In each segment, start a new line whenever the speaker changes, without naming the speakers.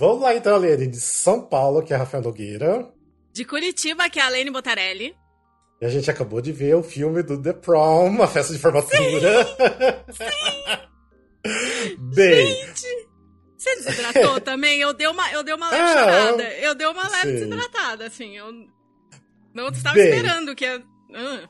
Vamos lá então, Lene, de São Paulo, que é a Rafael Nogueira.
De Curitiba, que é a Lene Botarelli.
E a gente acabou de ver o filme do The Prom, a festa de formatura.
Sim! Sim.
Bem.
Gente, você desidratou também? Eu dei uma, eu dei uma leve chorada. Eu dei uma leve sim. desidratada, assim. Eu não estava Bem, esperando que. Uh,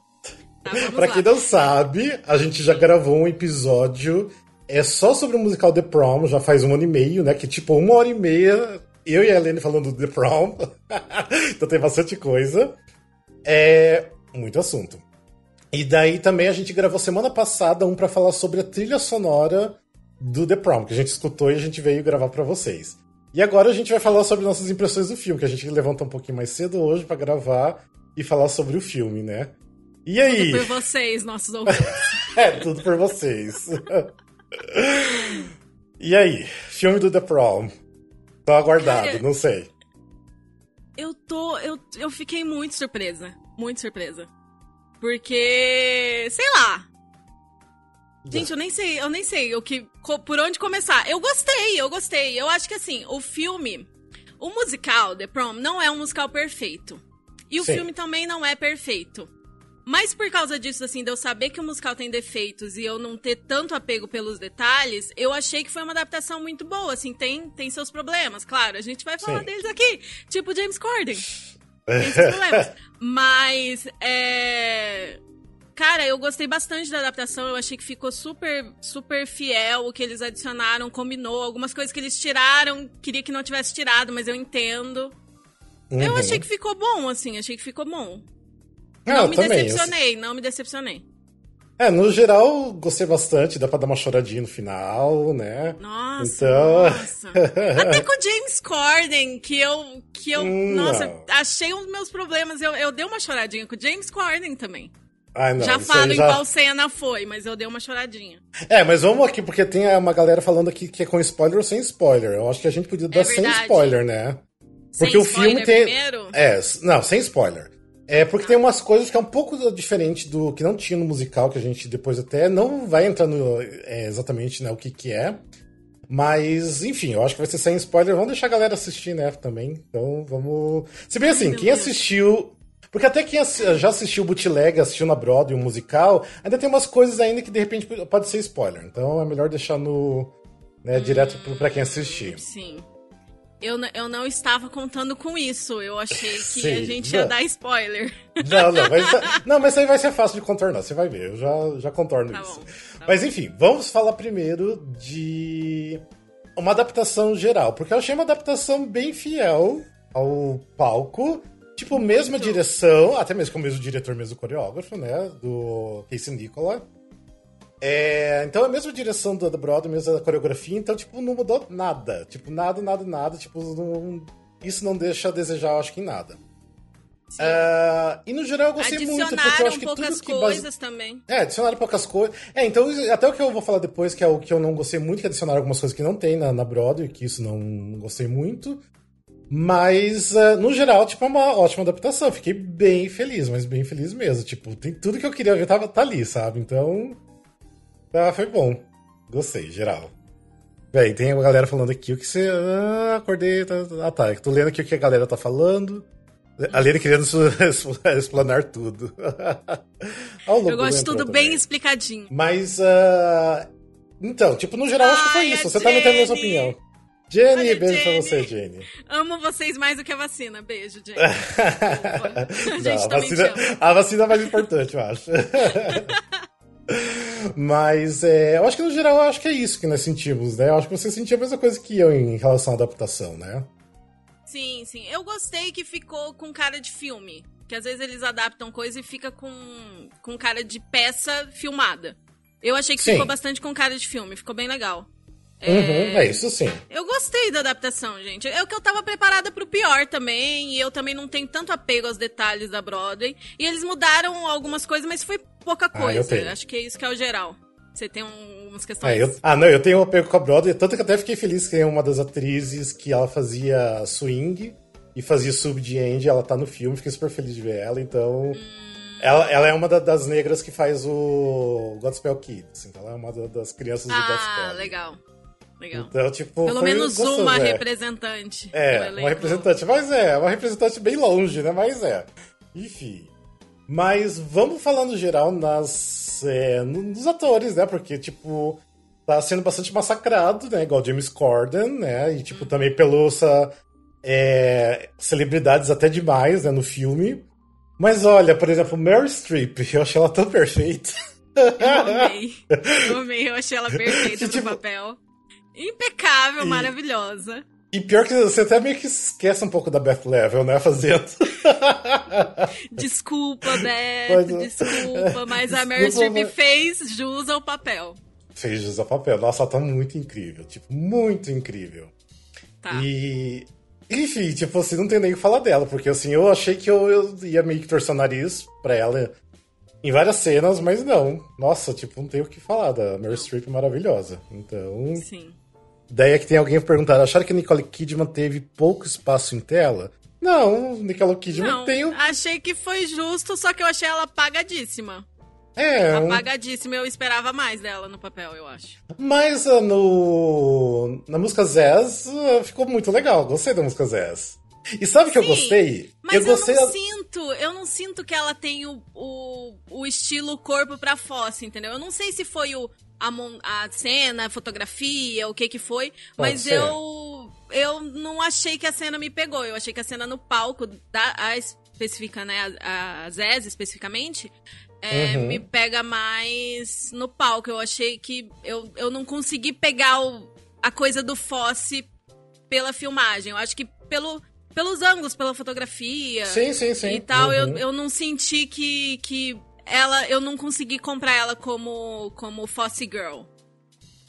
tá, pra lá. quem não sabe, a gente já gravou um episódio é só sobre o musical The Prom, já faz um ano e meio, né? Que tipo, uma hora e meia, eu e a Helene falando do The Prom. então tem bastante coisa. É muito assunto. E daí também a gente gravou semana passada um para falar sobre a trilha sonora do The Prom, que a gente escutou e a gente veio gravar para vocês. E agora a gente vai falar sobre nossas impressões do filme, que a gente levanta um pouquinho mais cedo hoje para gravar e falar sobre o filme, né? E aí?
Tudo por vocês, nossos ouvintes.
é, tudo por vocês. e aí? Filme do The Prom. Tô aguardado, Cara, não sei.
Eu tô. Eu, eu fiquei muito surpresa. Muito surpresa. Porque. Sei lá. Gente, eu nem sei, eu nem sei o que, por onde começar. Eu gostei, eu gostei. Eu acho que assim, o filme, o musical The Prom não é um musical perfeito. E o Sim. filme também não é perfeito. Mas por causa disso, assim, de eu saber que o musical tem defeitos e eu não ter tanto apego pelos detalhes, eu achei que foi uma adaptação muito boa. Assim, tem, tem seus problemas, claro. A gente vai falar Sim. deles aqui. Tipo James Corden. Tem seus problemas. Mas, é... Cara, eu gostei bastante da adaptação. Eu achei que ficou super, super fiel. O que eles adicionaram, combinou. Algumas coisas que eles tiraram, queria que não tivesse tirado, mas eu entendo. Uhum. Eu achei que ficou bom, assim. Achei que ficou bom. Não, não me também, decepcionei, eu... não me decepcionei.
É, no geral, gostei bastante, dá pra dar uma choradinha no final, né?
Nossa, então... nossa. Até com o James Corden, que eu, que eu hum, nossa, não. achei os meus problemas, eu, eu dei uma choradinha com o James Corden também.
Ai, não,
já falo já... em qual cena foi, mas eu dei uma choradinha.
É, mas vamos aqui, porque tem uma galera falando aqui que é com spoiler ou sem spoiler. Eu acho que a gente podia dar é sem spoiler, né? Porque sem o filme tem. Primeiro? É, não, sem spoiler. É porque tem umas coisas que é um pouco diferente do que não tinha no musical, que a gente depois até não vai entrar no, é, exatamente né, o que, que é. Mas, enfim, eu acho que vai ser sem spoiler. Vamos deixar a galera assistir, né, também. Então, vamos. Se bem assim, quem assistiu. Porque até quem já assistiu o bootleg, assistiu na Broadway, o musical, ainda tem umas coisas ainda que de repente pode ser spoiler. Então é melhor deixar no. Né, direto para quem assistir.
Sim. Eu, eu não estava contando com isso. Eu achei que Sim, a gente ia dar spoiler.
Não, não, mas, não, mas isso aí vai ser fácil de contornar, você vai ver. Eu já, já contorno tá isso. Bom, tá mas bom. enfim, vamos falar primeiro de uma adaptação geral, porque eu achei uma adaptação bem fiel ao palco. Tipo, mesma Muito. direção, até mesmo com o mesmo diretor, mesmo coreógrafo, né? Do Casey Nicola. É, então é a mesma direção da Broadway, mesma coreografia, então, tipo, não mudou nada. Tipo, nada, nada, nada. Tipo, não, isso não deixa a desejar, acho que em nada. Uh, e no geral eu gostei muito, porque eu acho que
poucas
tudo que
coisas base... também.
É, adicionaram poucas coisas. É, então, até o que eu vou falar depois, que é o que eu não gostei muito, que adicionaram algumas coisas que não tem na, na Broadway, que isso não gostei muito. Mas, uh, no geral, tipo, é uma ótima adaptação. Fiquei bem feliz, mas bem feliz mesmo. Tipo, tem tudo que eu queria ver, tá ali, sabe? Então, ah, foi bom. Gostei, geral. Bem, tem uma galera falando aqui o que você. Ah, acordei. Tá, tá, ah, tá. Tô lendo aqui o que a galera tá falando. A Lene querendo explanar tudo.
Eu gosto de tudo bem explicadinho.
Mas. Uh... Então, tipo, no geral, Ai, acho que foi isso. Você Jenny. tá não tendo a mesma opinião. Jenny, Olha, beijo Jenny. pra você, Jenny.
Amo vocês mais do que a vacina. Beijo, Jenny. a,
não, a, vacina, a vacina é mais importante, eu acho. Mas é, eu acho que no geral eu acho que é isso que nós sentimos, né? Eu acho que você sentia a mesma coisa que eu em relação à adaptação, né?
Sim, sim. Eu gostei que ficou com cara de filme. Que às vezes eles adaptam coisa e fica com, com cara de peça filmada. Eu achei que sim. ficou bastante com cara de filme, ficou bem legal.
Uhum, é... é... isso sim.
Eu gostei da adaptação, gente. É o que eu tava preparada pro pior também. E eu também não tenho tanto apego aos detalhes da Broadway. E eles mudaram algumas coisas, mas foi pouca coisa. Ah, Acho que é isso que é o geral. Você tem um, umas questões.
Ah, eu... ah, não, eu tenho um apego com a Broadway. Tanto que até fiquei feliz que uma das atrizes que ela fazia swing e fazia sub de end, ela tá no filme. Fiquei super feliz de ver ela. Então. Hum... Ela, ela é uma da, das negras que faz o Godspell Kids. Então ela é uma das crianças
ah,
do Godspell.
Ah, legal. Legal.
Então, tipo.
Pelo menos gostoso, uma é. representante.
É, uma representante. Mas é, uma representante bem longe, né? Mas é. Enfim. Mas vamos falar no geral nas, é, nos atores, né? Porque, tipo, tá sendo bastante massacrado, né? Igual James Corden, né? E, tipo, hum. também pelos é, celebridades até demais, né? No filme. Mas olha, por exemplo, Mary Streep, eu achei ela tão perfeita.
Eu amei. Eu amei, eu achei ela perfeita no tipo, papel. Impecável, e, maravilhosa.
E pior que você até meio que esquece um pouco da Beth Level, né? Fazendo.
Desculpa, Beth, mas, desculpa, mas a Meryl Streep fez jus ao papel.
Fez jus ao papel. Nossa, ela tá muito incrível. Tipo, muito incrível. Tá. E. Enfim, tipo assim, não tem nem o que falar dela, porque assim, eu achei que eu, eu ia meio que torcer o nariz pra ela em várias cenas, mas não. Nossa, tipo, não tem o que falar da Meryl Streep maravilhosa. Então.
Sim.
Daí é que tem alguém perguntando: acharam que a Nicole Kidman teve pouco espaço em tela? Não, Nicole Kidman não, tem. Um...
Achei que foi justo, só que eu achei ela apagadíssima.
É.
Apagadíssima, eu esperava mais dela no papel, eu acho.
Mas uh, no. Na música Zez uh, ficou muito legal. Gostei da música Zez. E sabe o que eu gostei?
Mas
eu, gostei
eu não sinto, eu não sinto que ela tem o, o, o estilo corpo pra fossa, entendeu? Eu não sei se foi o, a, a cena, a fotografia, o que que foi, Pode mas ser. eu eu não achei que a cena me pegou. Eu achei que a cena no palco da a especifica, né, a, a Zez especificamente, é, uhum. me pega mais no palco. Eu achei que eu, eu não consegui pegar o, a coisa do Fosse pela filmagem. Eu acho que pelo pelos ângulos, pela fotografia.
Sim, sim, sim.
E tal, uhum. eu, eu não senti que, que ela. Eu não consegui comprar ela como, como Fosse Girl.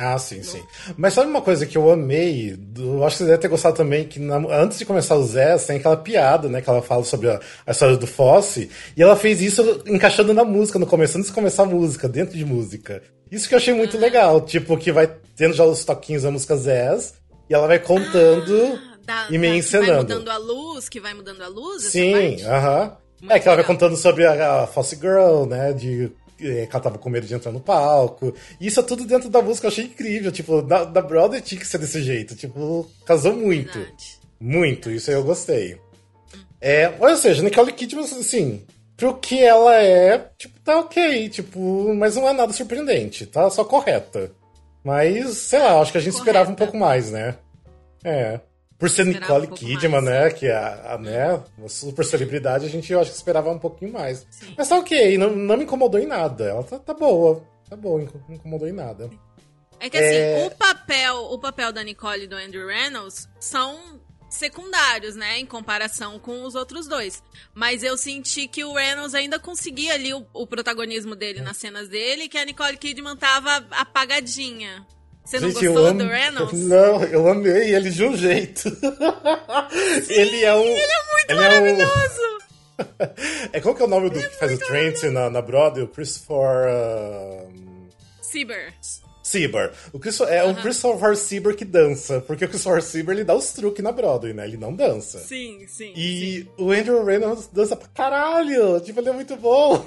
Ah, sim, sim. Mas sabe uma coisa que eu amei? Eu acho que você deve ter gostado também, que na, antes de começar o Zé, tem aquela piada, né? Que ela fala sobre a, a, história do Fosse. E ela fez isso encaixando na música, no começo, antes de começar a música, dentro de música. Isso que eu achei muito ah. legal. Tipo, que vai tendo já os toquinhos da música Zé, e ela vai contando. Ah
da, e me da, ensinando. Que vai mudando a luz, que vai mudando a luz?
Sim, aham. Uh -huh. É que ela vai contando sobre a, a Fosse Girl, né? De é, que ela tava com medo de entrar no palco. Isso é tudo dentro da música, eu achei incrível. Tipo, da, da Brother tinha que ser desse jeito. Tipo, casou muito. Verdade. Muito, Verdade. isso aí eu gostei. É, ou seja, Nicole Kidman, assim, pro que ela é, tipo, tá ok, tipo, mas não é nada surpreendente, tá só correta. Mas, sei lá, acho que a gente Correta. esperava um pouco mais, né? É. Por ser Nicole um Kidman, né? Que é a, a, né, uma super celebridade, a gente eu acho que esperava um pouquinho mais. Sim. Mas tá ok, não, não me incomodou em nada. Ela tá, tá boa. Tá boa, não me incomodou em nada.
É que assim, é... o papel, o papel da Nicole e do Andrew Reynolds são secundários, né, em comparação com os outros dois. Mas eu senti que o Reynolds ainda conseguia ali o, o protagonismo dele nas cenas dele, e que a Nicole Kidman tava apagadinha. Você não Gente, gostou do Reynolds?
Não, eu amei ele de um jeito.
Sim, ele é um. Ele é muito ele maravilhoso!
É, um... é qual que é o nome do é que faz o Trent na, na Broadway? O Christopher. Uh...
Sieber.
Sieber. O Christopher, é uh -huh. o Christopher Sieber que dança, porque o Christopher Sieber ele dá os truques na Broadway, né? Ele não dança.
Sim, sim.
E
sim.
o Andrew Reynolds dança pra caralho! Tipo, ele é muito bom!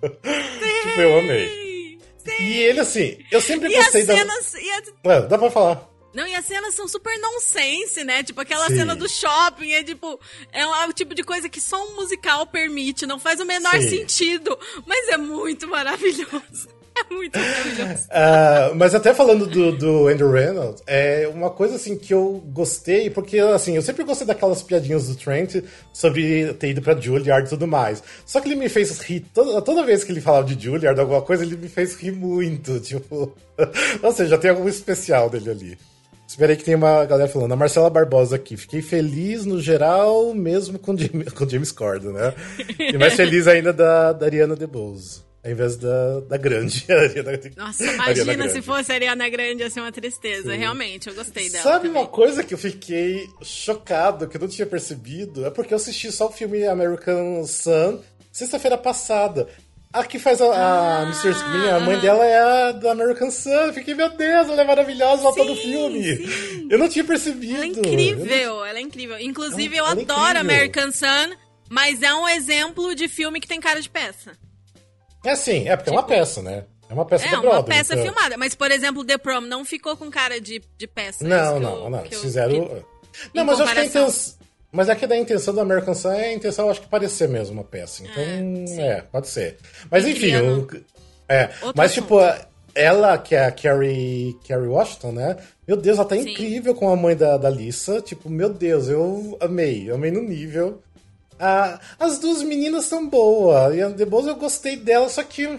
tipo, eu amei. E ele, assim, eu sempre e gostei
as cenas, da.
A... É, dá pra falar.
Não, e as cenas são super nonsense, né? Tipo, aquela Sim. cena do shopping é tipo. É o tipo de coisa que só um musical permite, não faz o menor Sim. sentido. Mas é muito maravilhoso. É muito maravilhoso.
uh, mas até falando do, do Andrew Reynolds, é uma coisa assim que eu gostei, porque assim, eu sempre gostei daquelas piadinhas do Trent sobre ter ido pra Juilliard e tudo mais. Só que ele me fez rir, toda, toda vez que ele falava de Juilliard, alguma coisa, ele me fez rir muito, tipo... Ou seja, tem algum especial dele ali. Esperei que tem uma galera falando. A Marcela Barbosa aqui. Fiquei feliz no geral, mesmo com, com James Corden, né? E mais feliz ainda da, da Ariana DeBose. Ao invés da, da grande.
Nossa, imagina se fosse a Ariana Grande, ia ser uma tristeza. Sim. Realmente, eu gostei dela.
Sabe
também.
uma coisa que eu fiquei chocado, que eu não tinha percebido? É porque eu assisti só o filme American Sun sexta-feira passada. A que faz a, a ah, a mãe dela é a do American Sun. Fiquei, meu Deus, ela é maravilhosa, ela tá no filme. Sim. Eu não tinha percebido.
Ela é incrível, não... ela é incrível. Inclusive, ela, eu é adoro é American Sun, mas é um exemplo de filme que tem cara de peça.
É sim, é porque tipo, é uma tipo, peça, né? É É uma peça
é,
Broadway.
É uma peça então. filmada. Mas, por exemplo, The Prom não ficou com cara de, de peça.
Não, não, eu, não. Fizeram... Eu, não, mas eu acho que a intenção... Mas é que da intenção do American Sun é a intenção, eu acho que parecer mesmo uma peça. Então, é, é pode ser. Mas enfim, eu, é. mas assunto. tipo, ela, que é a Carrie, Carrie Washington, né? Meu Deus, ela tá Sim. incrível com a mãe da, da Lisa. Tipo, meu Deus, eu amei. Amei no nível. Ah, as duas meninas são boas. E a The eu gostei dela, só que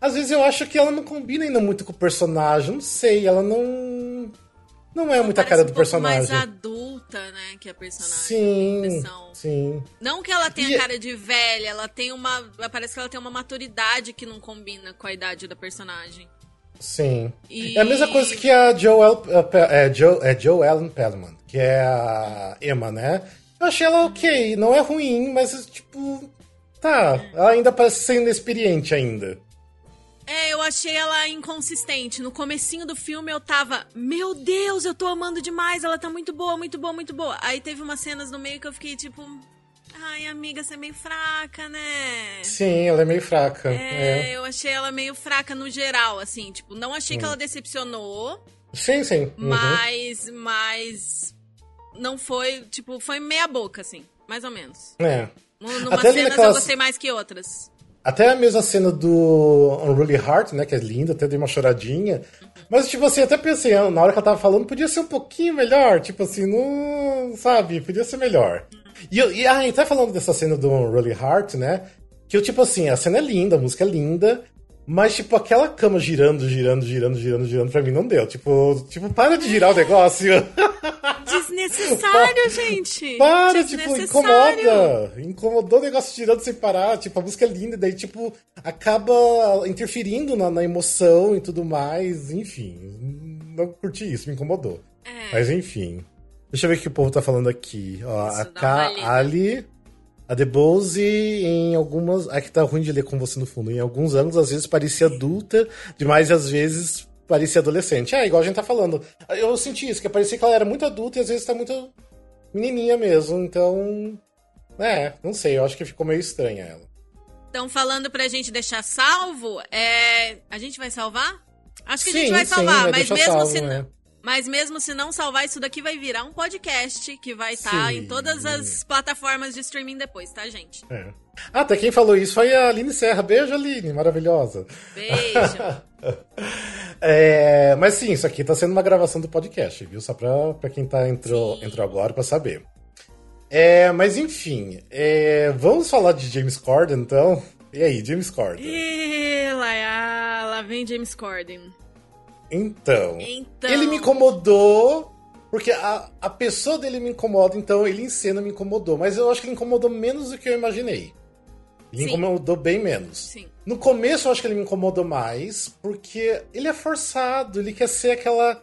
às vezes eu acho que ela não combina ainda muito com o personagem. Não sei, ela não. Não é muita cara do um personagem.
mais adulta, né, que a personagem.
Sim. Sim.
Não que ela tenha e... cara de velha, ela tem uma. Parece que ela tem uma maturidade que não combina com a idade da personagem.
Sim. E... É a mesma coisa que a Joel, é, Joe, é Joe Ellen Pellman, que é a Emma, né? Eu achei ela ok, não é ruim, mas tipo. Tá, ela ainda parece ser inexperiente ainda.
É, eu achei ela inconsistente. No comecinho do filme eu tava, meu Deus, eu tô amando demais, ela tá muito boa, muito boa, muito boa. Aí teve umas cenas no meio que eu fiquei tipo, ai amiga, você é meio fraca, né?
Sim, ela é meio fraca.
É, é. eu achei ela meio fraca no geral, assim, tipo, não achei hum. que ela decepcionou.
Sim, sim.
Uhum. Mas, mas não foi, tipo, foi meia boca, assim, mais ou menos.
É.
Numa Até cenas naquelas... eu gostei mais que outras.
Até a mesma cena do Unruly Heart, né? Que é linda, até dei uma choradinha. Mas, tipo assim, até pensei, ah, na hora que ela tava falando, podia ser um pouquinho melhor. Tipo assim, não. Sabe? Podia ser melhor. E, e ah, até falando dessa cena do Unruly Heart, né? Que eu, tipo assim, a cena é linda, a música é linda. Mas, tipo, aquela cama girando, girando, girando, girando, girando, pra mim não deu. Tipo, tipo para de girar o negócio.
Desnecessário, gente.
Para, tipo, incomoda. Incomodou o negócio girando sem parar. Tipo, a música é linda, daí, tipo, acaba interferindo na, na emoção e tudo mais. Enfim, não curti isso, me incomodou. É. Mas, enfim. Deixa eu ver o que o povo tá falando aqui. Ó, a K. Ali a The Bose, em algumas. Aqui tá ruim de ler com você no fundo. Em alguns anos, às vezes parecia adulta demais e às vezes parecia adolescente. É, igual a gente tá falando. Eu senti isso, que parecia que ela era muito adulta e às vezes tá muito menininha mesmo. Então. É, não sei, eu acho que ficou meio estranha ela.
Estão falando pra gente deixar salvo. É... A gente vai salvar? Acho que sim, a gente vai salvar, sim, mas mesmo salvo, se. Né? Mas mesmo se não salvar, isso daqui vai virar um podcast que vai estar tá em todas as plataformas de streaming depois, tá, gente?
É. Ah, até quem falou isso foi a Aline Serra. Beijo, Aline, maravilhosa.
Beijo.
é, mas sim, isso aqui tá sendo uma gravação do podcast, viu? Só pra, pra quem tá entrou, entrou agora pra saber. É, mas enfim, é, vamos falar de James Corden, então? E aí, James Corden?
E lá, lá vem James Corden.
Então, então, ele me incomodou, porque a, a pessoa dele me incomoda, então ele em cena me incomodou. Mas eu acho que ele incomodou menos do que eu imaginei. Ele Sim. incomodou bem menos.
Sim.
No começo eu acho que ele me incomodou mais, porque ele é forçado, ele quer ser aquela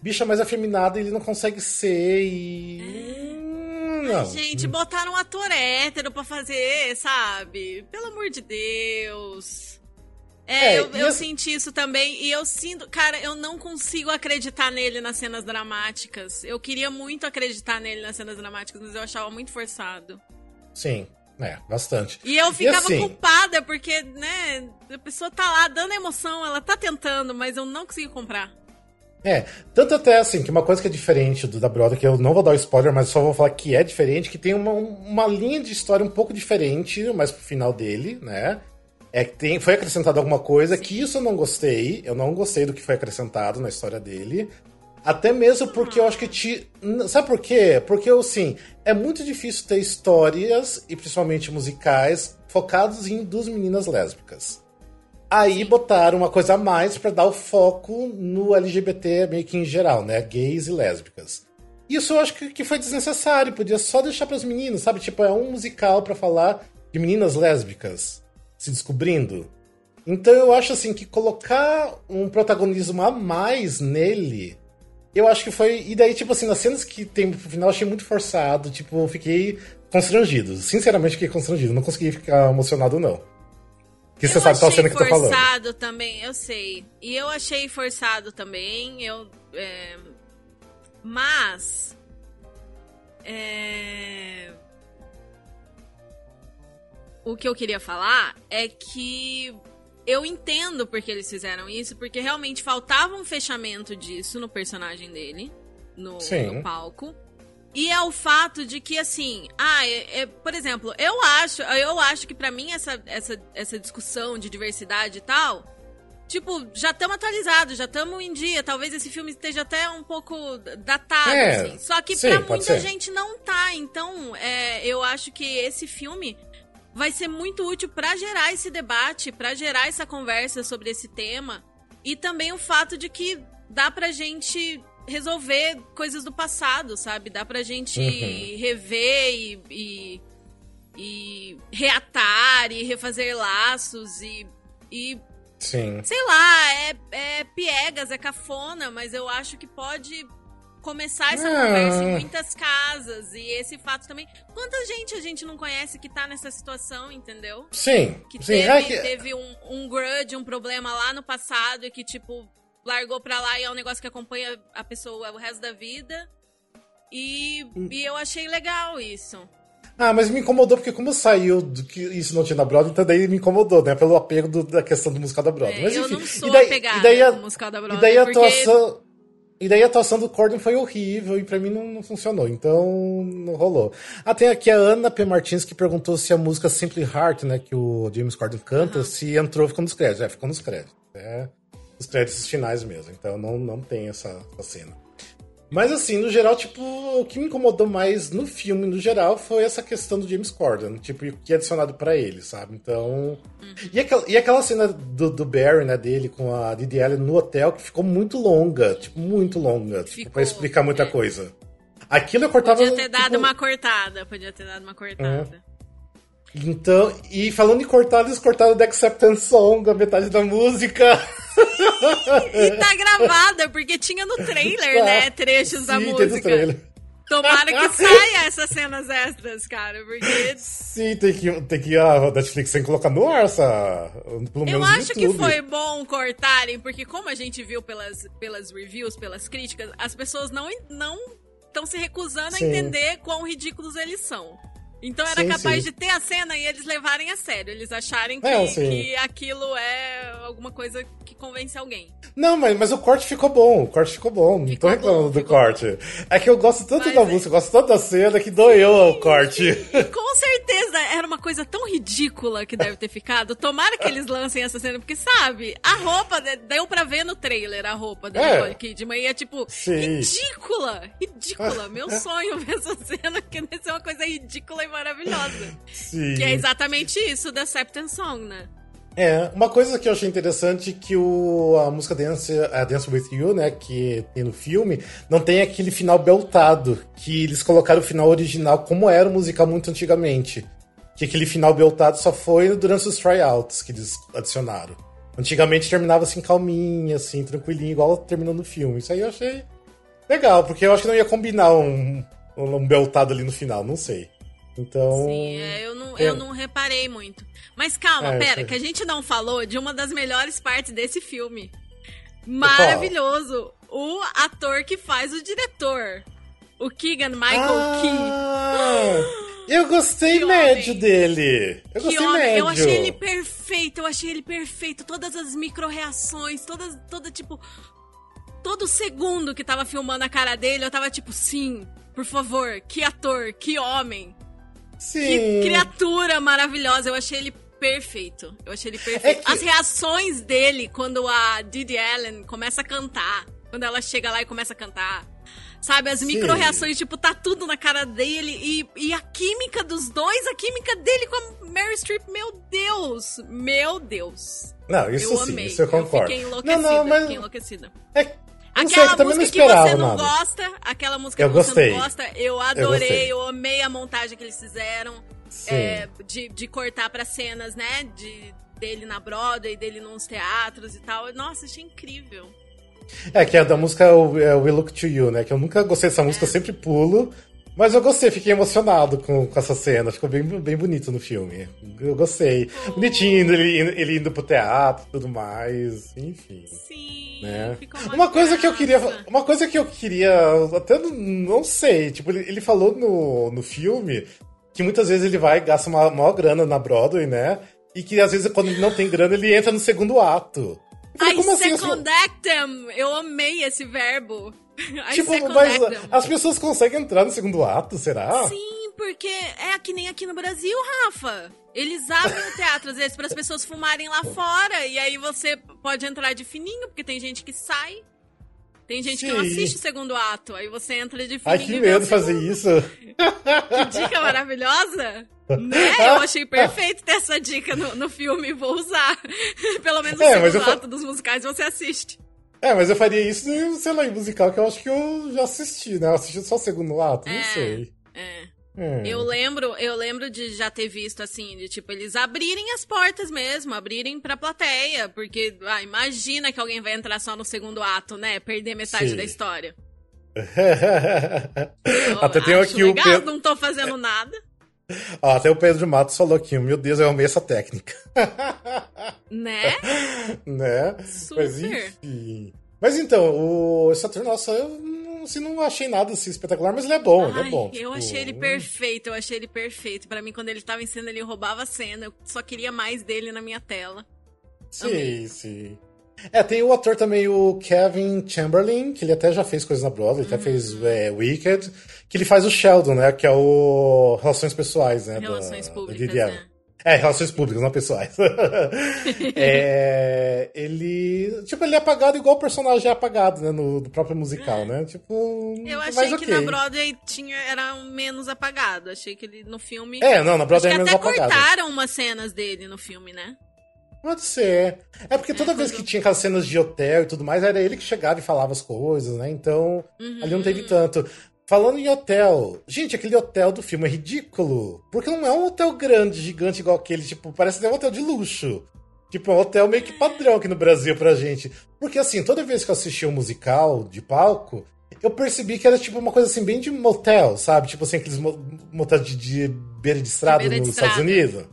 bicha mais afeminada e ele não consegue ser e.
Hum, não. Ai, gente, botaram um ator hétero pra fazer, sabe? Pelo amor de Deus. É, é eu, eu senti isso também. E eu sinto. Cara, eu não consigo acreditar nele nas cenas dramáticas. Eu queria muito acreditar nele nas cenas dramáticas, mas eu achava muito forçado.
Sim. É, bastante.
E eu ficava e assim, culpada, porque, né, a pessoa tá lá dando emoção, ela tá tentando, mas eu não consegui comprar.
É, tanto até assim, que uma coisa que é diferente do da Brother, que eu não vou dar spoiler, mas só vou falar que é diferente, que tem uma, uma linha de história um pouco diferente, mais pro final dele, né? É que tem, foi acrescentado alguma coisa que isso eu não gostei. Eu não gostei do que foi acrescentado na história dele. Até mesmo porque eu acho que te. Sabe por quê? Porque, assim, é muito difícil ter histórias, e principalmente musicais, focados em duas meninas lésbicas. Aí botaram uma coisa a mais para dar o foco no LGBT meio que em geral, né? Gays e lésbicas. Isso eu acho que, que foi desnecessário, podia só deixar para as meninas, sabe? Tipo, é um musical para falar de meninas lésbicas se descobrindo. Então eu acho assim que colocar um protagonismo a mais nele, eu acho que foi. E daí, tipo assim, nas cenas que tem no final, eu achei muito forçado. Tipo, eu fiquei constrangido. Sinceramente, fiquei constrangido. Não consegui ficar emocionado, não. Que você sabe qual cena que eu tô falando.
forçado também, eu sei. E eu achei forçado também. Eu. É... Mas. É o que eu queria falar é que eu entendo porque eles fizeram isso, porque realmente faltava um fechamento disso no personagem dele, no, no palco. E é o fato de que, assim, ah, é, é, por exemplo, eu acho, eu acho que para mim essa, essa, essa discussão de diversidade e tal, tipo, já estamos atualizados, já estamos em dia. Talvez esse filme esteja até um pouco datado, é, assim. Só que sim, pra muita ser. gente não tá. Então, é, eu acho que esse filme vai ser muito útil para gerar esse debate, para gerar essa conversa sobre esse tema. E também o fato de que dá pra gente resolver coisas do passado, sabe? Dá pra gente uhum. rever e, e, e, reatar e refazer laços e. e
Sim.
Sei lá, é, é piegas, é cafona, mas eu acho que pode começar essa ah. conversa em muitas casas. E esse fato também. Quanta gente a gente não conhece que tá nessa situação, entendeu?
Sim.
Que
sim.
teve, é que... teve um, um grudge, um problema lá no passado e que, tipo, largou pra lá e é um negócio que acompanha a pessoa o resto da vida. E, hum. e eu achei legal isso.
Ah, mas me incomodou porque como saiu do que isso não tinha na Broadway, então daí me incomodou, né? Pelo apego do, da questão do musical da Broadway. É, mas, enfim,
eu não sou e daí, apegada e daí a, musical da Broadway.
E daí a atuação... E daí a atuação do Corden foi horrível e para mim não, não, funcionou, então não rolou. Ah, tem aqui a Ana P. Martins que perguntou se a música Simply Heart, né, que o James Corden canta, uhum. se entrou ficou nos créditos. É, ficou nos créditos. É, os créditos finais mesmo, então não, não tem essa, essa cena. Mas assim, no geral, tipo, o que me incomodou mais no filme, no geral, foi essa questão do James Corden, tipo, o que é adicionado para ele, sabe? Então. Uhum. E, aquela, e aquela cena do, do Barry, né, dele com a Didi Allen no hotel, que ficou muito longa, tipo, muito longa, tipo, pra explicar muita é. coisa. Aquilo eu cortava.
Podia ter dado tipo... uma cortada, podia ter dado uma cortada. É.
Então, e falando em cortado, eles cortaram The Acceptance Song, a metade da música.
e tá gravada, porque tinha no trailer, tá. né? Trechos Sim, da música. Tomara que saia essas cenas extras, cara, porque...
Sim, tem que, tem que a Netflix tem que colocar no ar essa...
Pelo Eu acho que foi bom cortarem, porque como a gente viu pelas, pelas reviews, pelas críticas, as pessoas não estão se recusando Sim. a entender quão ridículos eles são. Então era sim, capaz sim. de ter a cena e eles levarem a sério. Eles acharem que, é, que aquilo é alguma coisa que convence alguém.
Não, mas, mas o corte ficou bom. O corte ficou bom. Não ficou tô reclamando bom, do corte. Bom. É que eu gosto tanto mas da é... música, eu gosto tanto da cena que doeu sim, o corte.
Com certeza era uma coisa tão ridícula que deve ter ficado. Tomara que eles lancem essa cena, porque sabe, a roupa deu pra ver no trailer a roupa da é. Nicole Kidman. E é tipo, ridícula! Ridícula! Meu sonho ver essa cena, que deve ser uma coisa ridícula e maravilhosa. Sim. Que é exatamente isso da Septon Song, né?
É, uma coisa que eu achei interessante é que o, a música Dance, a Dance With You, né, que tem no filme, não tem aquele final beltado, que eles colocaram o final original como era o musical muito antigamente. Que aquele final beltado só foi durante os tryouts que eles adicionaram. Antigamente terminava assim calminha, assim, tranquilinho, igual terminou no filme. Isso aí eu achei legal, porque eu acho que não ia combinar um, um beltado ali no final, não sei. Então.
Sim, é, eu, não, é. eu não reparei muito. Mas calma, é, pera, que a gente não falou de uma das melhores partes desse filme. Maravilhoso! O ator que faz o diretor. O Keegan Michael ah,
Key. Eu gostei que médio homem. dele. Eu que gostei homem. médio.
Eu achei ele perfeito, eu achei ele perfeito. Todas as micro-reações, todas, toda, tipo... Todo segundo que tava filmando a cara dele, eu tava tipo, sim, por favor, que ator, que homem.
Sim.
Que criatura maravilhosa. Eu achei ele perfeito. Eu achei ele perfeito. É que... As reações dele quando a Didi Allen começa a cantar. Quando ela chega lá e começa a cantar. Sabe, as micro-reações, tipo, tá tudo na cara dele. E, e a química dos dois, a química dele com a Mary Streep, meu Deus! Meu Deus!
Não, isso
eu
sim,
amei.
isso eu concordo.
Eu fiquei enlouquecida, não, não, mas... fiquei enlouquecida.
É Aquela sei, música que você não
nada. gosta, aquela música eu que
gostei.
você não gosta, eu adorei, eu, eu amei a montagem que eles fizeram é, de, de cortar para cenas, né? De, dele na Broadway, dele nos teatros e tal. Nossa, achei incrível.
É, que a da música é é We Look to You, né? Que eu nunca gostei dessa música, é. eu sempre pulo. Mas eu gostei, fiquei emocionado com, com essa cena. Ficou bem, bem bonito no filme. Eu gostei. Bonitinho, ele, ele indo pro teatro e tudo mais. Enfim.
Sim.
Né? Uma, uma coisa que eu queria. Uma coisa que eu queria. Até não, não sei. Tipo, ele, ele falou no, no filme que muitas vezes ele vai e gasta uma maior grana na Broadway, né? E que às vezes, quando ele não tem grana, ele entra no segundo ato.
Falei, I assim, secondect them! Eu amei esse verbo.
I tipo, mas them. as pessoas conseguem entrar no segundo ato, será?
Sim, porque é que nem aqui no Brasil, Rafa. Eles abrem o teatro, às vezes, para as pessoas fumarem lá fora. E aí você pode entrar de fininho, porque tem gente que sai. Tem gente Sim. que não assiste o segundo ato. Aí você entra de fininho.
Ai, que medo fazer isso.
Que dica maravilhosa. Né? Eu achei perfeito ter essa dica no, no filme, vou usar. Pelo menos o é, segundo ato dos musicais você assiste.
É, mas eu faria isso, sei lá, em musical, que eu acho que eu já assisti, né? Eu assisti só o segundo ato, é, não sei.
É. Hum. Eu lembro, eu lembro de já ter visto assim, de tipo, eles abrirem as portas mesmo, abrirem pra plateia, porque ah, imagina que alguém vai entrar só no segundo ato, né? Perder metade Sim. da história.
Até tem aqui legal, o
Pedro... não tô fazendo nada.
Ah, até o Pedro Matos falou aqui, meu Deus, eu amei essa técnica.
Né?
né?
Super. Mas enfim.
Mas então, o Saturno, nossa, eu assim, não achei nada assim, espetacular, mas ele é bom, Ai, ele é bom.
Tipo... Eu achei ele perfeito, eu achei ele perfeito. para mim, quando ele tava em cena, ele roubava a cena. Eu só queria mais dele na minha tela.
Sim, Amei. sim. É, tem o ator também, o Kevin Chamberlain, que ele até já fez coisas na Broadway, ele até fez uhum. é, Wicked, que ele faz o Sheldon, né? Que é o Relações Pessoais, né?
Relações da, Públicas, da né?
É, relações públicas, não pessoais. é, ele. Tipo, ele é apagado igual o personagem é apagado, né? No, no próprio musical, né? Tipo.
Eu achei que okay. na Broadway tinha, era menos apagado. Achei que ele no filme.
É, não, na Broadway é menos
até
apagado.
cortaram umas cenas dele no filme, né?
Pode ser. É porque toda é, vez que tinha aquelas cenas de hotel e tudo mais, era ele que chegava e falava as coisas, né? Então, uhum. ali não teve tanto. Falando em hotel, gente, aquele hotel do filme é ridículo. Porque não é um hotel grande, gigante igual aquele, tipo, parece que é um hotel de luxo. Tipo, é um hotel meio que padrão aqui no Brasil pra gente. Porque assim, toda vez que eu assistia um musical de palco, eu percebi que era tipo uma coisa assim, bem de motel, sabe? Tipo assim, aqueles motéis de, de beira de estrada nos Estados Unidos.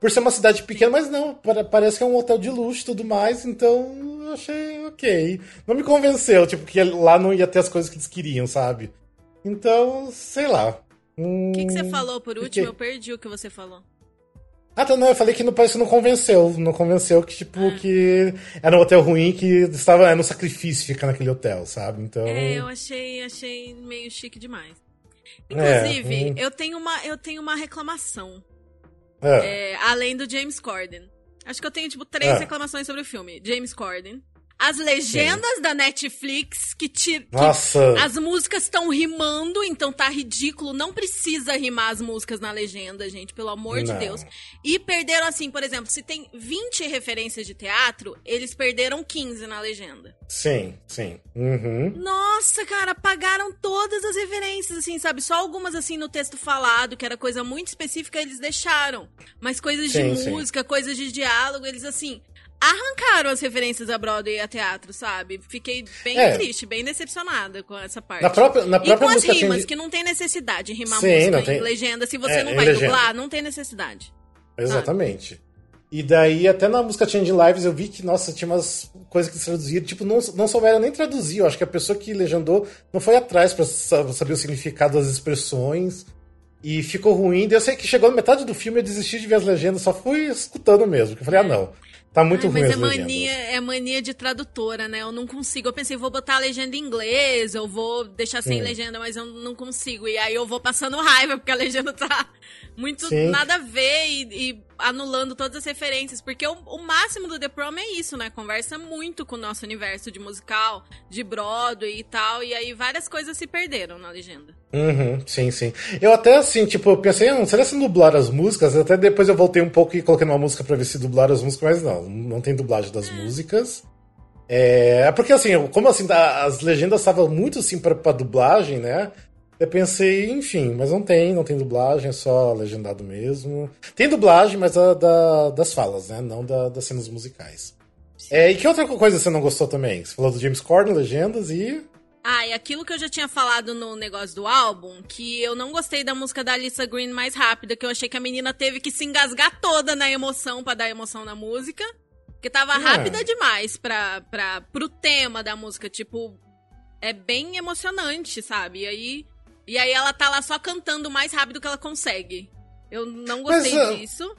Por ser uma cidade pequena, mas não, parece que é um hotel de luxo e tudo mais, então eu achei ok. Não me convenceu, tipo, que lá não ia ter as coisas que eles queriam, sabe? Então, sei lá.
O hum, que, que você falou por último? Eu perdi o que você falou.
Ah, tá, não, eu falei que no parece que não convenceu. Não convenceu que, tipo, ah. que era um hotel ruim que estava é, no sacrifício ficar naquele hotel, sabe? Então.
É, eu achei, achei meio chique demais. Inclusive, é, hum... eu, tenho uma, eu tenho uma reclamação. É. É, além do James Corden. Acho que eu tenho, tipo, três é. reclamações sobre o filme. James Corden. As legendas Sim. da Netflix que, te,
Nossa.
Que as músicas estão rimando, então tá ridículo. Não precisa rimar as músicas na legenda, gente, pelo amor Não. de Deus. E perderam, assim, por exemplo, se tem 20 referências de teatro, eles perderam 15 na legenda.
Sim, sim. Uhum.
Nossa, cara, apagaram todas as referências, assim, sabe? Só algumas, assim, no texto falado, que era coisa muito específica, eles deixaram. Mas coisas sim, de música, sim. coisas de diálogo, eles, assim arrancaram as referências a Broadway e a teatro, sabe? Fiquei bem é. triste, bem decepcionada com essa parte.
Na própria, na própria
e com
as
rimas,
tinha...
que não tem necessidade de rimar Sim, música tem... em legenda. Se você é, não vai legenda. dublar, não tem necessidade.
Exatamente. E daí, até na música Change Lives, eu vi que, nossa, tinha umas coisas que traduziram, tipo, não, não souberam nem traduzir. Eu acho que a pessoa que legendou não foi atrás para saber o significado das expressões. E ficou ruim. Eu sei que chegou na metade do filme eu desisti de ver as legendas, só fui escutando mesmo. Eu falei, ah, não. Tá muito Ai, ruim
mas
é
mania, é mania de tradutora, né? Eu não consigo. Eu pensei, vou botar a legenda em inglês, eu vou deixar sem hum. legenda, mas eu não consigo. E aí eu vou passando raiva, porque a legenda tá muito Sim. nada a ver e, e, anulando todas as referências. Porque o, o, máximo do The Prom é isso, né? Conversa muito com o nosso universo de musical, de Broadway e tal. E aí várias coisas se perderam na legenda.
Uhum, sim, sim. Eu até assim, tipo, pensei, não, será se dublar as músicas? Até depois eu voltei um pouco e coloquei uma música pra ver se dublar as músicas, mas não, não tem dublagem das músicas. É, é porque assim, como assim, as legendas estavam muito assim pra, pra dublagem, né? Eu pensei, enfim, mas não tem, não tem dublagem, é só legendado mesmo. Tem dublagem, mas a da, das falas, né? Não da, das cenas musicais. É, e que outra coisa você não gostou também? Você falou do James Corden, legendas e.
Ah, e aquilo que eu já tinha falado no negócio do álbum, que eu não gostei da música da Alissa Green mais rápida, que eu achei que a menina teve que se engasgar toda na emoção para dar emoção na música. Porque tava é. rápida demais pra, pra, pro tema da música. Tipo, é bem emocionante, sabe? E aí, e aí ela tá lá só cantando o mais rápido que ela consegue. Eu não gostei Mas, disso.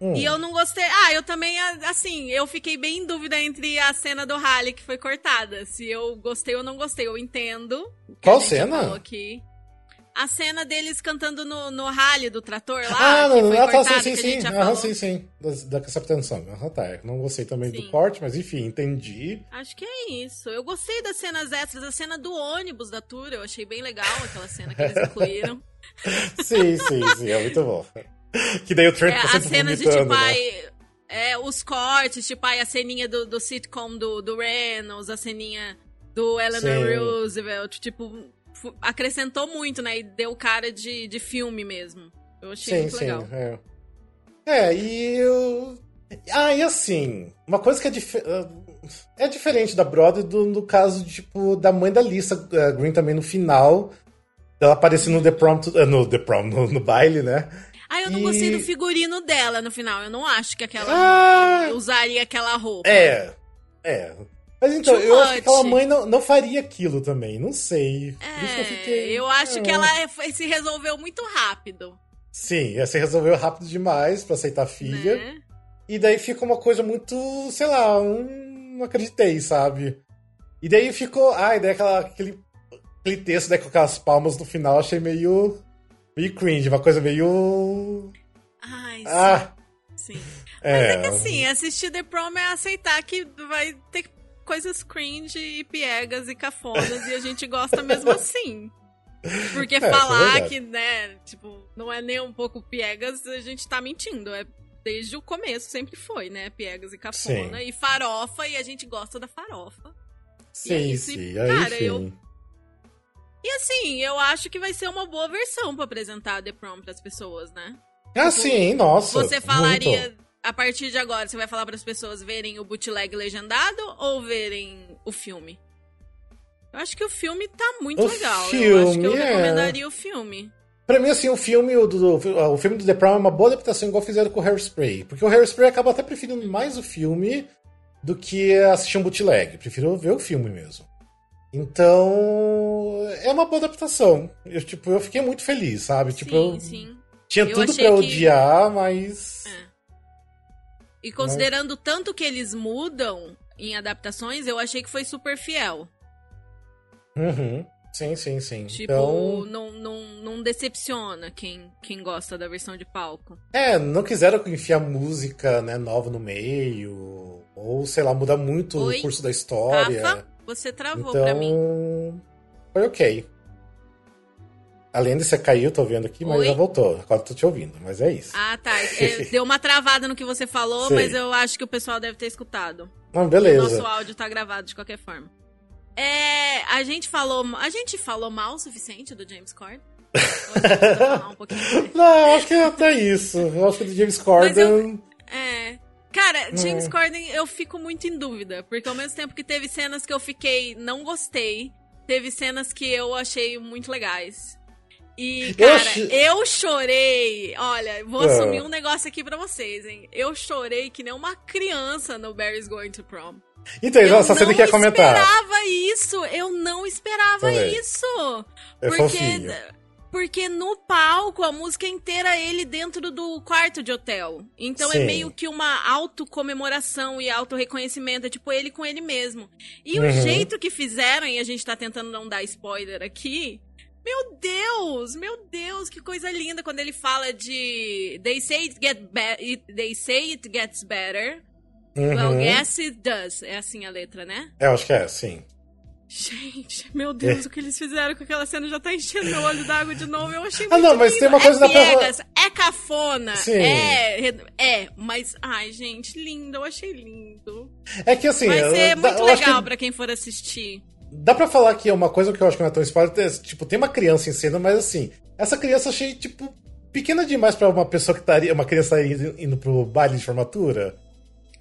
Hum. E eu não gostei. Ah, eu também, assim, eu fiquei bem em dúvida entre a cena do Rally que foi cortada. Se eu gostei ou não gostei. Eu entendo.
Qual cena?
Aqui. A cena deles cantando no, no rally do trator lá. Ah, não, não,
tá, sim, sim, sim. Aham, sim, sim. Da, da Sam. Aham, tá. Não gostei também sim. do corte, mas enfim, entendi.
Acho que é isso. Eu gostei das cenas extras, a cena do ônibus da tour. Eu achei bem legal aquela cena que eles incluíram.
sim, sim, sim. É muito bom. Que daí o Trent
é, tá As cenas de tipo, né? ai, é, os cortes, tipo, ai, a ceninha do, do sitcom do, do Reynolds, a ceninha do Eleanor Sim. Roosevelt, tipo, acrescentou muito, né? E deu cara de, de filme mesmo. Eu achei sim, muito sim, legal.
É. é, e eu. Ah, e assim, uma coisa que é, dif... Ah, é diferente da Broadway do, do caso, tipo, da mãe da Lisa Green também no final. Ela aparecer no The Prom, no, The Prom no, no baile, né?
Ah, eu não e... gostei do figurino dela no final. Eu não acho que aquela ah... usaria aquela roupa.
É, é. Mas então, eu acho que aquela mãe não, não faria aquilo também. Não sei.
É, eu, fiquei... eu acho é. que ela se resolveu muito rápido.
Sim, se resolveu rápido demais para aceitar a filha. Né? E daí fica uma coisa muito, sei lá, um... não acreditei, sabe? E daí ficou. Ai, daí aquela, aquele, aquele texto daí com aquelas palmas no final, achei meio meio cringe, uma coisa meio.
Ai, sim. Ah. Sim. É. Mas é que assim, assistir The Prom é aceitar que vai ter coisas cringe e piegas e cafonas e a gente gosta mesmo assim. Porque é, é falar é que, né, tipo, não é nem um pouco piegas, a gente tá mentindo. É desde o começo sempre foi, né? Piegas e cafona sim. e farofa e a gente gosta da farofa.
Sim, e sim. Cara, Aí, eu
e assim, eu acho que vai ser uma boa versão para apresentar The Prom para as pessoas, né?
Ah, tipo, sim, nossa.
Você falaria muito. A partir de agora, você vai falar para as pessoas verem o bootleg legendado ou verem o filme? Eu acho que o filme tá muito o legal. Filme, eu acho que eu é... recomendaria o filme.
Pra mim, assim, o filme do, do, o filme do The Prom é uma boa adaptação, igual fizeram com o Hairspray. Porque o Hairspray acaba até preferindo mais o filme do que assistir um bootleg. Prefiro ver o filme mesmo. Então, é uma boa adaptação. Eu, tipo, eu fiquei muito feliz, sabe? Sim, tipo, eu sim. tinha eu tudo para que... odiar, mas. É.
E considerando mas... tanto que eles mudam em adaptações, eu achei que foi super fiel.
Uhum. Sim, sim, sim.
Tipo, então... não, não, não decepciona quem, quem gosta da versão de palco.
É, não quiseram enfiar música né, nova no meio. Ou, sei lá, mudar muito Oi? o curso da história. Rafa?
Você travou então, pra mim.
Foi ok. Além você caiu, tô vendo aqui, mas Oi? já voltou. Agora tô te ouvindo, mas é isso.
Ah, tá. É, deu uma travada no que você falou, mas eu acho que o pessoal deve ter escutado.
Ah, beleza.
O nosso áudio tá gravado de qualquer forma. É, a gente falou, a gente falou mal o suficiente do James Corden?
um Não, acho que é até isso. Eu acho que do James Corden. Eu,
é, Cara, James Corden, eu fico muito em dúvida. Porque ao mesmo tempo que teve cenas que eu fiquei, não gostei, teve cenas que eu achei muito legais. E, cara, eu, eu chorei. Olha, vou é. assumir um negócio aqui pra vocês, hein? Eu chorei que nem uma criança no Barry's Going to Prom.
Então, eu essa cena que ia comentar.
Eu não esperava isso. Eu não esperava Também. isso.
É porque. Fofinho
porque no palco a música inteira é ele dentro do quarto de hotel. Então é Sim. é meio que uma autocomemoração e auto-reconhecimento. É tipo ele com ele mesmo. E uhum. o jeito que fizeram, e a gente tá tentando não dar spoiler aqui. Meu Deus, meu Deus, que coisa linda quando ele fala de They say it, get be they say it gets better. Uhum. Well, yes it does. É assim a letra, né?
É, acho que é, sim.
Gente, meu Deus, é. o que eles fizeram com aquela cena já tá enchendo meu olho d'água de novo. Eu achei
muito Ah, não, mas lindo. tem uma coisa
é
da piegas,
É cafona. Sim. É, é, mas, ai, gente, lindo. Eu achei lindo.
É que assim.
Vai ser muito legal que... pra quem for assistir.
Dá pra falar que é uma coisa que eu acho que não é tão spoiler. Tipo, tem uma criança em cena, mas assim, essa criança achei, tipo, pequena demais pra uma pessoa que estaria. Uma criança indo, indo pro baile de formatura.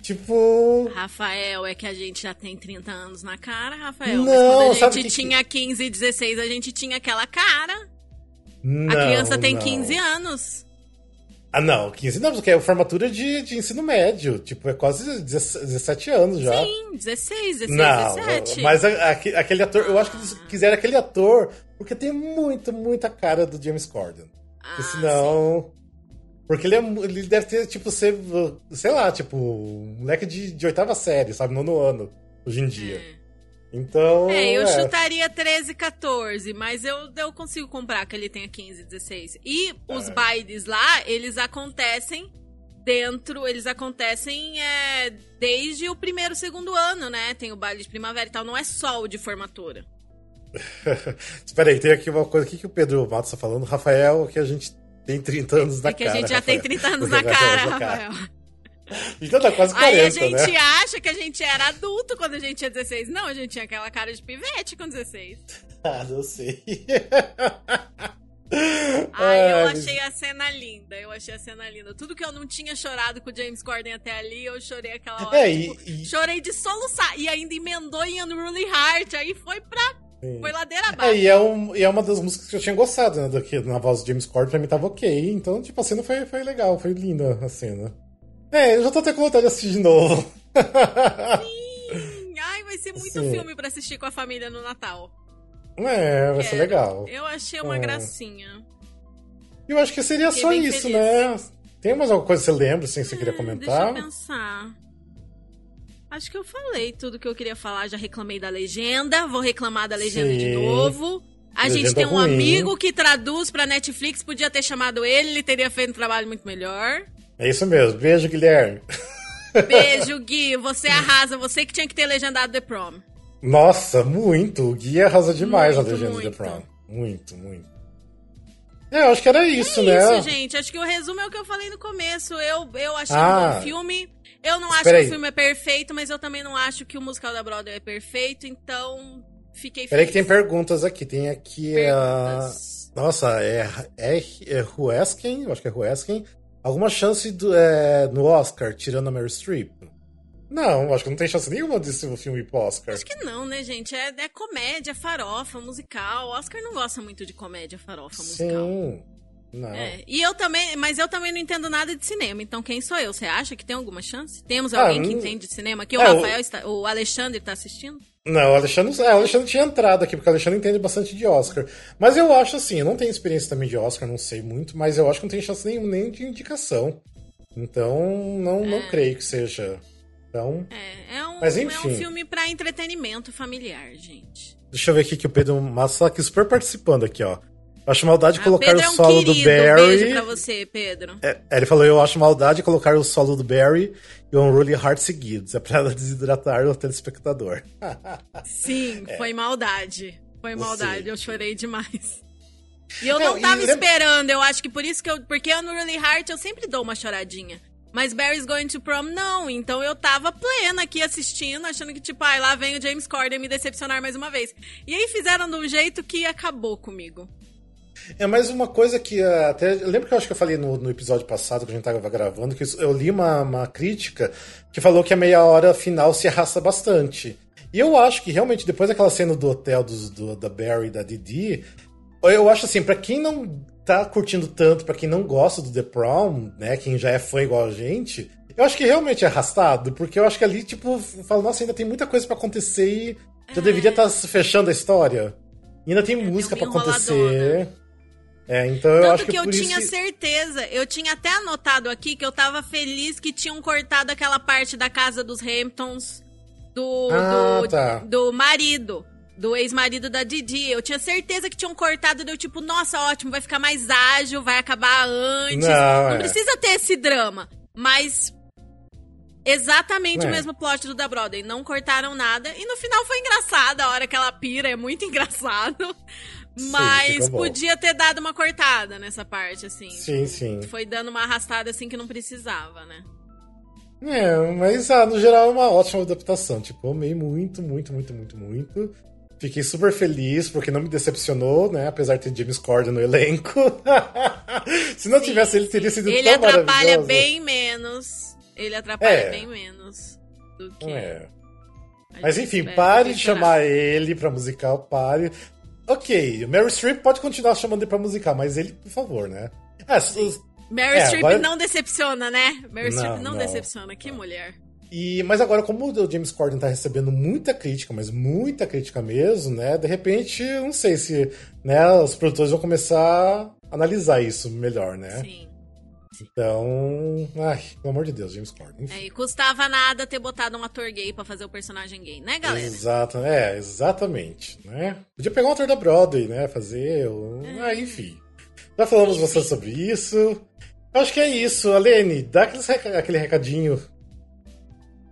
Tipo.
Rafael, é que a gente já tem 30 anos na cara, Rafael. Não, Mas quando a gente tinha que... 15 e 16, a gente tinha aquela cara. Não, a criança tem não. 15 anos.
Ah, não, 15 não, porque é formatura de, de ensino médio. Tipo, é quase 17 anos já.
Sim, 16, 16, não, 17.
Mas a, a, aquele ator, eu acho que eles quiseram aquele ator porque tem muito, muita cara do James Corden. Ah, porque senão. Sim. Porque ele, é, ele deve ter, tipo, ser, sei lá, tipo, um moleque de, de oitava série, sabe? Nono ano, hoje em dia. É. Então.
É, eu é. chutaria 13, 14, mas eu, eu consigo comprar que ele tenha 15, 16. E os é. bailes lá, eles acontecem dentro, eles acontecem é, desde o primeiro, segundo ano, né? Tem o baile de primavera e tal, não é só o de formatura.
Espera aí, tem aqui uma coisa aqui que o Pedro Matos tá falando. Rafael, que a gente tem 30 anos na cara. É
que a gente já Rafael. tem 30 anos na cara, Rafael.
Então tá quase 40,
Aí
a
gente
né?
acha que a gente era adulto quando a gente tinha 16. Não, a gente tinha aquela cara de pivete com 16.
Ah, não sei.
Ai, eu achei a cena linda. Eu achei a cena linda. Tudo que eu não tinha chorado com o James Corden até ali, eu chorei aquela hora. É, tipo, e, Chorei de soluçar. E ainda emendou em Unruly Heart. Aí foi pra. Foi ladeira abaixo.
É, e é, um, e é uma das músicas que eu tinha gostado, né? Na voz do James Corden pra mim tava ok. Então, tipo, a cena foi, foi legal, foi linda a cena. É, eu já tô até com vontade de assistir de novo.
Sim! Ai, vai ser muito Sim. filme pra assistir com a família no Natal.
É, vai Quero. ser legal.
Eu achei uma é. gracinha.
Eu acho que seria Fiquei só isso, feliz. né? Tem mais alguma coisa que você lembra, assim, que você queria comentar?
Deixa eu pensar. Acho que eu falei tudo que eu queria falar. Já reclamei da legenda, vou reclamar da legenda Sim. de novo. A legenda gente tem um ruim. amigo que traduz pra Netflix, podia ter chamado ele, ele teria feito um trabalho muito melhor.
É isso mesmo. Beijo, Guilherme.
Beijo, Gui. Você arrasa. Você que tinha que ter legendado The Prom.
Nossa, muito. O Gui arrasa demais muito, a legenda muito. The Prom. Muito, muito. É, eu acho que era isso, é
né? Isso, gente. Acho que o resumo é o que eu falei no começo. Eu, eu achei ah. um bom filme. Eu não acho que o filme é perfeito, mas eu também não acho que o musical da Broadway é perfeito, então fiquei feliz.
Peraí que tem perguntas aqui. Tem aqui a... Nossa, é, é, é eu acho que é Huesken. Alguma chance do, é, no Oscar, tirando a Mary Streep? Não, acho que não tem chance nenhuma de ser um filme pro Oscar.
Acho que não, né, gente? É, é comédia, farofa, musical. O Oscar não gosta muito de comédia, farofa, musical. Sim.
Não.
É, e eu também, mas eu também não entendo nada de cinema. Então quem sou eu? Você acha que tem alguma chance? Temos alguém ah, que entende de cinema? Aqui o é, Rafael está, o Alexandre está assistindo?
Não, o Alexandre, é, o Alexandre tinha entrado aqui, porque o Alexandre entende bastante de Oscar. Mas eu acho assim, eu não tenho experiência também de Oscar, não sei muito, mas eu acho que não tem chance nenhuma nem de indicação. Então, não, é. não creio que seja. Então,
é, é um, mas, enfim. é um filme para entretenimento familiar, gente.
Deixa eu ver aqui que o Pedro Massa aqui super participando aqui, ó. Acho maldade ah, colocar o é um solo do Barry.
Beijo pra você, Pedro.
É, ele falou: Eu acho maldade colocar o solo do Barry e o Unruly Heart seguidos. É pra desidratar o telespectador.
Sim, é. foi maldade. Foi maldade. Eu chorei demais. E eu não, não tava esperando, eu acho que por isso que eu. Porque no Unruly Heart eu sempre dou uma choradinha. Mas Barry's Going to Prom, não. Então eu tava plena aqui assistindo, achando que, tipo, ai, lá vem o James Corden me decepcionar mais uma vez. E aí fizeram de um jeito que acabou comigo.
É mais uma coisa que uh, até. Eu lembro que eu acho que eu falei no, no episódio passado que a gente estava gravando, que eu li uma, uma crítica que falou que a meia hora final se arrasta bastante. E eu acho que realmente, depois daquela cena do hotel dos, do, da Barry e da Didi, eu acho assim, para quem não tá curtindo tanto, para quem não gosta do The Prom, né, quem já é fã igual a gente, eu acho que realmente é arrastado, porque eu acho que ali, tipo, falo, nossa, ainda tem muita coisa para acontecer e já é. deveria estar tá fechando a história. E ainda tem é, música para acontecer. É, então eu
Tanto
acho que,
que eu tinha
que...
certeza, eu tinha até anotado aqui que eu tava feliz que tinham cortado aquela parte da casa dos Hamptons do, ah, do, tá. do marido, do ex-marido da Didi. Eu tinha certeza que tinham cortado, deu tipo, nossa, ótimo, vai ficar mais ágil, vai acabar antes. Não, Não é. precisa ter esse drama. Mas Exatamente é. o mesmo plot do da Broadway. Não cortaram nada. E no final foi engraçado. A hora que ela pira é muito engraçado. Mas sim, podia ter dado uma cortada nessa parte, assim.
Sim, sim.
Foi dando uma arrastada assim que não precisava, né?
É, mas ah, no geral é uma ótima adaptação. Tipo, amei muito, muito, muito, muito, muito. Fiquei super feliz porque não me decepcionou, né? Apesar de ter James Corden no elenco. Se não sim, tivesse ele, teria sido
ele
tão
maravilhoso. Ele atrapalha bem menos. Ele atrapalha é. bem menos do que.
É. Mas enfim, pare de chamar ele pra musical, pare. Ok, Mary Streep pode continuar chamando ele pra musical, mas ele, por favor, né?
É, Mary é, Streep agora... não decepciona, né? Mary não, Streep não, não, decepciona, que mulher.
E, mas agora, como o James Corden tá recebendo muita crítica, mas muita crítica mesmo, né? De repente, não sei se né, os produtores vão começar a analisar isso melhor, né?
Sim.
Então, ai, pelo amor de Deus, James Corden.
É, e custava nada ter botado um ator gay para fazer o personagem gay, né, galera?
Exato, é, exatamente, né? Podia pegar um ator da Broadway, né, fazer, é. ah, enfim. Já falamos bastante sobre isso. Acho que é isso. Alene, dá aquele recadinho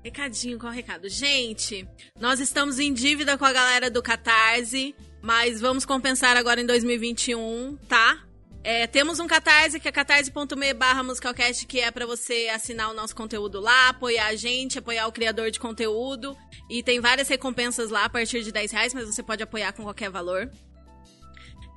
Recadinho, qual recado? Gente, nós estamos em dívida com a galera do Catarse, mas vamos compensar agora em 2021, tá? É, temos um Catarse, que é catarse.me barra musicalcast, que é para você assinar o nosso conteúdo lá, apoiar a gente, apoiar o criador de conteúdo. E tem várias recompensas lá a partir de 10 reais, mas você pode apoiar com qualquer valor.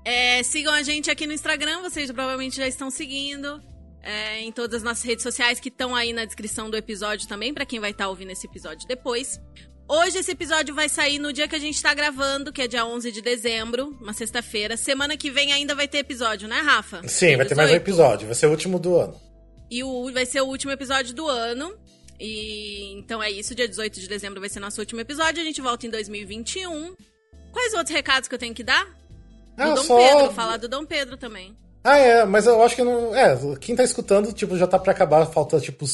É, sigam a gente aqui no Instagram, vocês provavelmente já estão seguindo é, em todas as nossas redes sociais que estão aí na descrição do episódio também, para quem vai estar tá ouvindo esse episódio depois. Hoje esse episódio vai sair no dia que a gente tá gravando, que é dia 11 de dezembro, uma sexta-feira. Semana que vem ainda vai ter episódio, né, Rafa?
Sim, dia vai 18. ter mais um episódio, vai ser o último do ano.
E o, vai ser o último episódio do ano. E então é isso, dia 18 de dezembro vai ser nosso último episódio. A gente volta em 2021. Quais outros recados que eu tenho que dar? Do ah, Dom só... Pedro, falar do Dom Pedro também.
Ah, é, mas eu acho que não. É, quem tá escutando, tipo, já tá pra acabar, falta, tipo,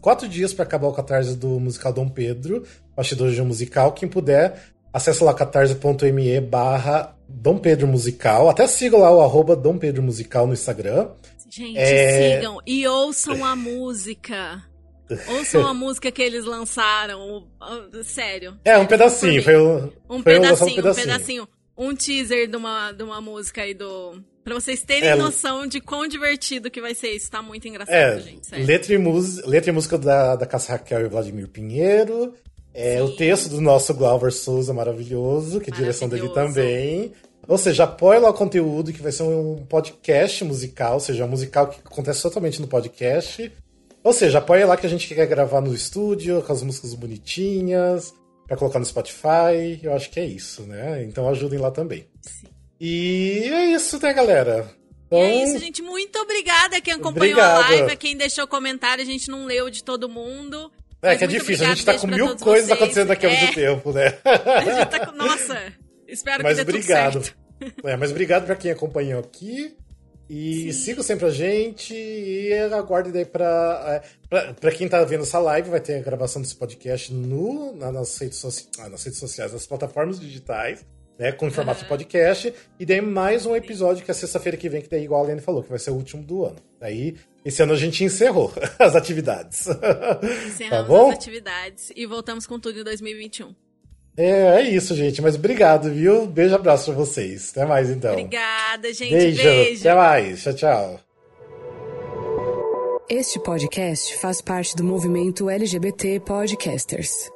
quatro dias para acabar o catarse do musical Dom Pedro, bastidores de um musical. Quem puder, acessa lá catarse.me barra Dom Pedro Musical. Até siga lá o arroba Dom Pedro Musical no Instagram.
Gente, é... sigam e ouçam a música. Ouçam a música que eles lançaram. Sério.
É, um pedacinho. Foi um,
foi pedacinho, um pedacinho, um pedacinho. Um teaser de uma, de uma música aí do Pra vocês terem é, noção de quão divertido que vai ser isso. Tá muito engraçado, é, gente. Sério.
Letra e, letra e música da, da Cassia Raquel e Vladimir Pinheiro. É, o texto do nosso Glauber Souza, maravilhoso, que é direção dele também. Ou seja, apoia lá o conteúdo, que vai ser um podcast musical, ou seja, um musical que acontece totalmente no podcast. Ou seja, apoia lá que a gente quer gravar no estúdio, com as músicas bonitinhas, para colocar no Spotify. Eu acho que é isso, né? Então ajudem lá também. Sim. E é isso, né, galera?
Então... é isso, gente. Muito obrigada a quem acompanhou Obrigado. a live, a quem deixou comentário. A gente não leu de todo mundo.
É que é difícil, a gente tá com mil coisas vocês. acontecendo aqui ao é. mesmo tempo, né?
A gente tá com... Nossa, espero mas que dê obrigado. tudo certo.
É, mas obrigado pra quem acompanhou aqui. E Sim. sigam sempre a gente e aguardem daí pra, é, pra, pra, quem tá vendo essa live, vai ter a gravação desse podcast no, nas, redes, so, ah, nas redes sociais, nas plataformas digitais né, com formato de podcast, e daí mais um episódio que é sexta-feira que vem, que daí igual a Lene falou, que vai ser o último do ano. Daí, esse ano a gente encerrou as atividades.
Encerramos tá bom? as atividades e voltamos com tudo em 2021.
É, é isso, gente. Mas obrigado, viu? Beijo, abraço pra vocês. Até mais, então.
Obrigada, gente. Beijo. Beijo.
Até mais. Tchau, tchau.
Este podcast faz parte do movimento LGBT Podcasters.